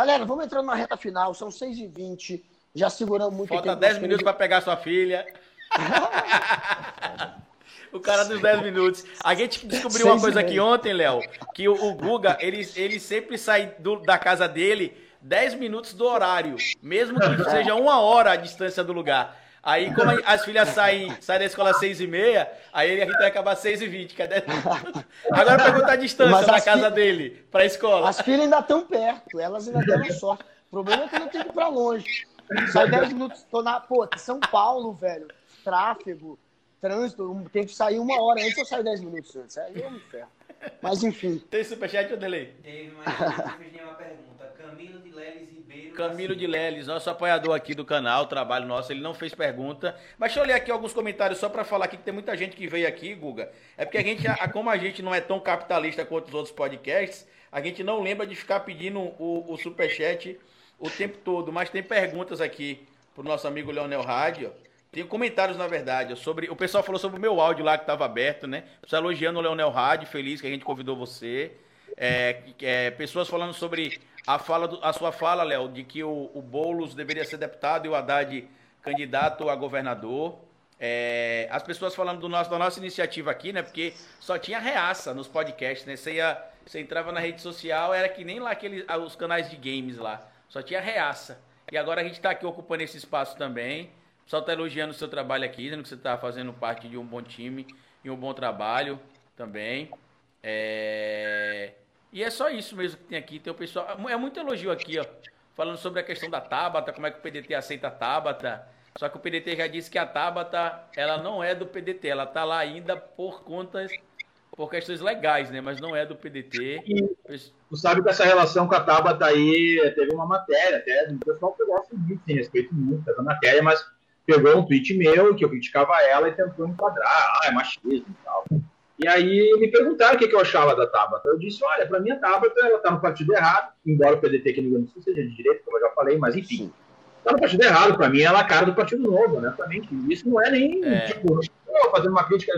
Galera, vamos entrando na reta final, são 6h20. Já seguramos muito Falta tempo. 10 minutos para pegar sua filha. o cara dos 10 minutos. A gente descobriu uma coisa aqui ontem, Léo, que o, o, Guga, ele, ele sempre sai do, da casa dele 10 minutos do horário, mesmo que seja uma hora a distância do lugar. Aí, como as filhas saem, saem da escola às 6 e meia, aí a gente vai acabar às 6 e 20. Cadê? Agora pergunta a distância da casa fi... dele para a escola. As filhas ainda estão perto, elas ainda deram sorte. O problema é que eu não tenho que ir para longe. Sai 10 minutos, tô na. Pô, São Paulo, velho. Tráfego, trânsito, tem que sair uma hora antes, eu saio 10 minutos antes. Aí eu me ferro. Mas enfim. Tem superchat ou delay? Teve, mas eu uma pergunta. Camilo de Leles Ribeiro. Camilo de Leles, nosso apoiador aqui do canal, trabalho nosso, ele não fez pergunta. Mas deixa eu ler aqui alguns comentários só para falar aqui que tem muita gente que veio aqui, Guga. É porque a gente, como a gente não é tão capitalista quanto os outros podcasts, a gente não lembra de ficar pedindo o, o superchat o tempo todo, mas tem perguntas aqui pro nosso amigo Leonel Rádio. Tem comentários, na verdade, sobre. O pessoal falou sobre o meu áudio lá que estava aberto, né? Você elogiando o Leonel Rádio, feliz que a gente convidou você. É, é, pessoas falando sobre a, fala do, a sua fala, Léo, de que o, o Boulos deveria ser deputado e o Haddad candidato a governador. É, as pessoas falando do nosso, da nossa iniciativa aqui, né? Porque só tinha reaça nos podcasts, né? Você, ia, você entrava na rede social, era que nem lá aqueles, os canais de games lá. Só tinha reaça. E agora a gente está aqui ocupando esse espaço também. O pessoal está elogiando o seu trabalho aqui, dizendo que você está fazendo parte de um bom time e um bom trabalho também. É... E é só isso mesmo que tem aqui. Tem o pessoal. É muito elogio aqui, ó. Falando sobre a questão da Tabata, como é que o PDT aceita a Tabata. Só que o PDT já disse que a Tabata, ela não é do PDT, ela está lá ainda por contas por questões legais, né? Mas não é do PDT. E tu sabe que essa relação com a Tabata aí teve uma matéria, até o pessoal gosta muito, tem respeito muito essa matéria, mas pegou um tweet meu que eu criticava ela e tentou enquadrar, ah, é machismo e tal. E aí me perguntaram o que, eu achava da Tabata. Eu disse, olha, para mim a Tabata ela tá no partido errado, embora o PDT que não seja de direito, como eu já falei, mas enfim. Tá no partido errado, para mim ela é a cara do Partido Novo, honestamente. Isso não é nem, é. tipo, fazendo uma crítica,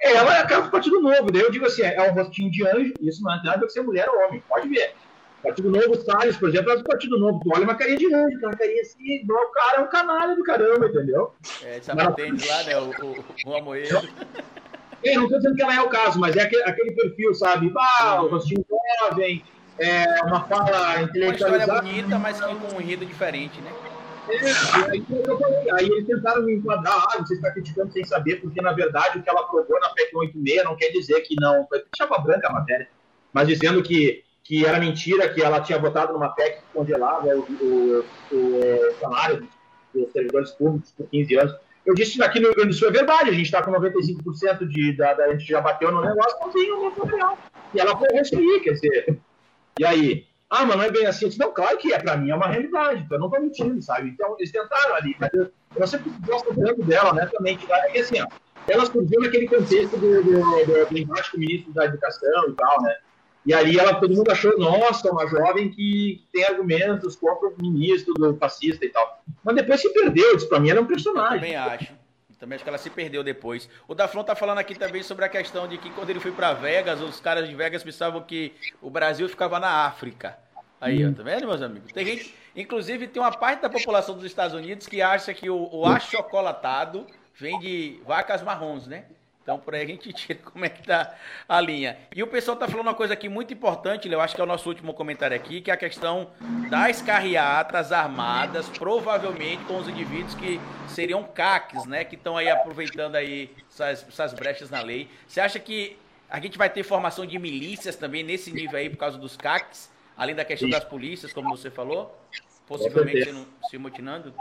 ela é a cara do Partido Novo. Daí eu digo assim: é um rostinho de anjo, isso não é nada que ser mulher ou homem, pode ver. Partido Novo, Salles, por exemplo, é do Partido Novo. Tu olha uma carinha de anjo, uma carinha assim, o cara é um canalha do caramba, entendeu? É, sapatênis lá, né? O, o, o Amoedo. É, não estou dizendo que ela é o caso, mas é aquele, aquele perfil, sabe? Ah, o rostinho jovem, é, uma fala intelectualizada. Uma história bonita, mas com um enredo diferente, né? É, aí, aí eles tentaram me enquadrar, ah, você está criticando sem saber, porque na verdade o que ela aprovou na PEC 86 não quer dizer que não. Foi chapa branca a matéria, mas dizendo que, que era mentira, que ela tinha votado numa PEC que congelava o, o, o salário dos servidores públicos por 15 anos. Eu disse aqui no Rio Grande do Sul é verdade, a gente está com 95% de, da, da, a gente já bateu no negócio, não tem uma real. E ela foi restituir, quer dizer. E aí? Ah, mas não é bem assim. Não, claro que é, para mim é uma realidade, então eu não tô mentindo, sabe? Então eles tentaram ali, mas eu, eu sempre gosto tanto dela, né, também, que é assim, ó, ela surgiu naquele contexto do, do, do, do embate ministro da educação e tal, né? E ali ela, todo mundo achou, nossa, uma jovem que tem argumentos contra o ministro do fascista e tal. Mas depois se perdeu, isso pra mim era um personagem. Eu também acho. Também acho que ela se perdeu depois. O Daflon tá falando aqui também sobre a questão de que quando ele foi para Vegas, os caras de Vegas pensavam que o Brasil ficava na África. Aí, ó, tá vendo, meus amigos? Tem gente, inclusive, tem uma parte da população dos Estados Unidos que acha que o, o achocolatado vem de vacas marrons, né? Então, por aí a gente tira como é que tá a linha. E o pessoal tá falando uma coisa aqui muito importante, eu acho que é o nosso último comentário aqui, que é a questão das carreatas armadas, provavelmente com os indivíduos que seriam CACs, né? Que estão aí aproveitando aí essas, essas brechas na lei. Você acha que a gente vai ter formação de milícias também nesse nível aí por causa dos CACs? Além da questão das polícias, como você falou? Possivelmente se mutinando?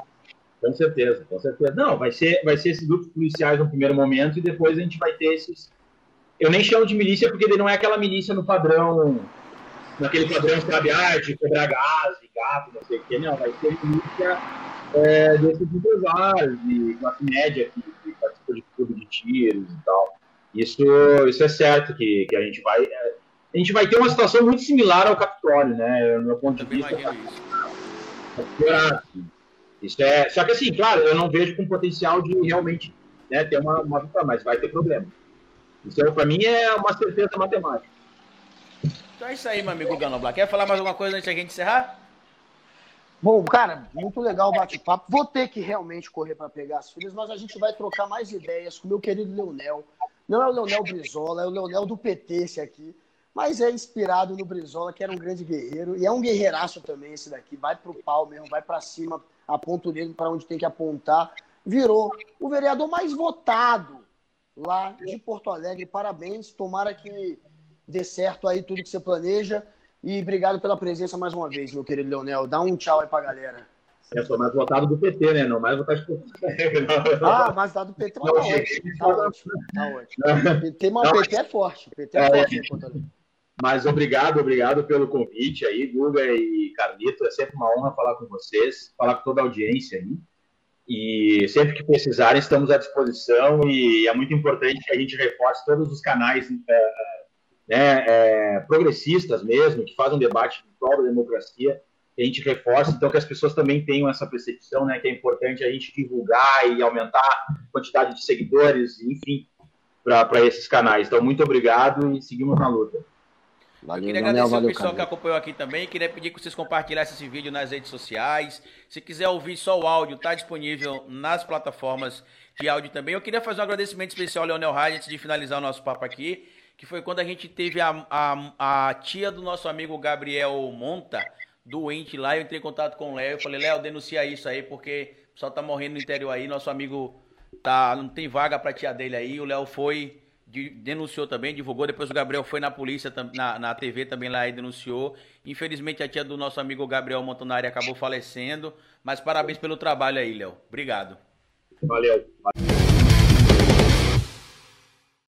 Com certeza, com certeza. Não, vai ser, vai ser esses grupos policiais no primeiro momento e depois a gente vai ter esses. Eu nem chamo de milícia porque ele não é aquela milícia no padrão, naquele padrão de arte, quebrar gás, gato, não sei o quê. Não, vai ser milícia é, desses empresários de classe média que, que participam de clube de tiros e tal. Isso, isso é certo que, que a gente vai. É, a gente vai ter uma situação muito similar ao Capitólio, né? No meu ponto de vista. Isso. Isso é, só que assim, claro, eu não vejo com potencial de realmente né, ter uma, uma vitória, mas vai ter problema. Isso para mim é uma certeza matemática. Então é isso aí, meu amigo Gano Black. Quer falar mais alguma coisa antes de a gente encerrar? Bom, cara, muito legal o bate-papo. Vou ter que realmente correr para pegar as filhas, mas a gente vai trocar mais ideias com o meu querido Leonel. Não é o Leonel Brizola, é o Leonel do PT esse aqui, mas é inspirado no Brizola, que era um grande guerreiro, e é um guerreiraço também esse daqui. Vai pro pau mesmo, vai para cima, aponta o dedo para onde tem que apontar. Virou o vereador mais votado lá de Porto Alegre. Parabéns, tomara que dê certo aí tudo que você planeja. E obrigado pela presença mais uma vez, meu querido Leonel. Dá um tchau aí pra galera. Eu sou mais votado do PT, né? Não mais votado Porto Alegre. Ah, mas tá do PT, mas tá ótimo. Tá ótimo. Tá ótimo. PT, mas o PT é forte. PT é, é forte Alegre. Mas obrigado, obrigado pelo convite aí, Guga e Carlito. É sempre uma honra falar com vocês, falar com toda a audiência aí. E sempre que precisarem, estamos à disposição. E é muito importante que a gente reforce todos os canais é, né, é, progressistas mesmo, que fazem um debate em prol da democracia, que a gente reforça, então que as pessoas também tenham essa percepção, né, que é importante a gente divulgar e aumentar a quantidade de seguidores, enfim, para esses canais. Então, muito obrigado e seguimos na luta. Valeu, eu queria agradecer valeu, o pessoal cara. que acompanhou aqui também. Queria pedir que vocês compartilhassem esse vídeo nas redes sociais. Se quiser ouvir só o áudio, está disponível nas plataformas de áudio também. Eu queria fazer um agradecimento especial ao Leonel Reis antes de finalizar o nosso papo aqui que foi quando a gente teve a, a, a tia do nosso amigo Gabriel Monta, doente lá. Eu entrei em contato com o Léo. Eu falei, Léo, denuncia isso aí, porque o pessoal tá morrendo no interior aí. Nosso amigo tá, não tem vaga pra tia dele aí. O Léo foi, de, denunciou também, divulgou. Depois o Gabriel foi na polícia, na, na TV também lá e denunciou. Infelizmente a tia do nosso amigo Gabriel Montanari acabou falecendo. Mas parabéns pelo trabalho aí, Léo. Obrigado. Valeu. Valeu.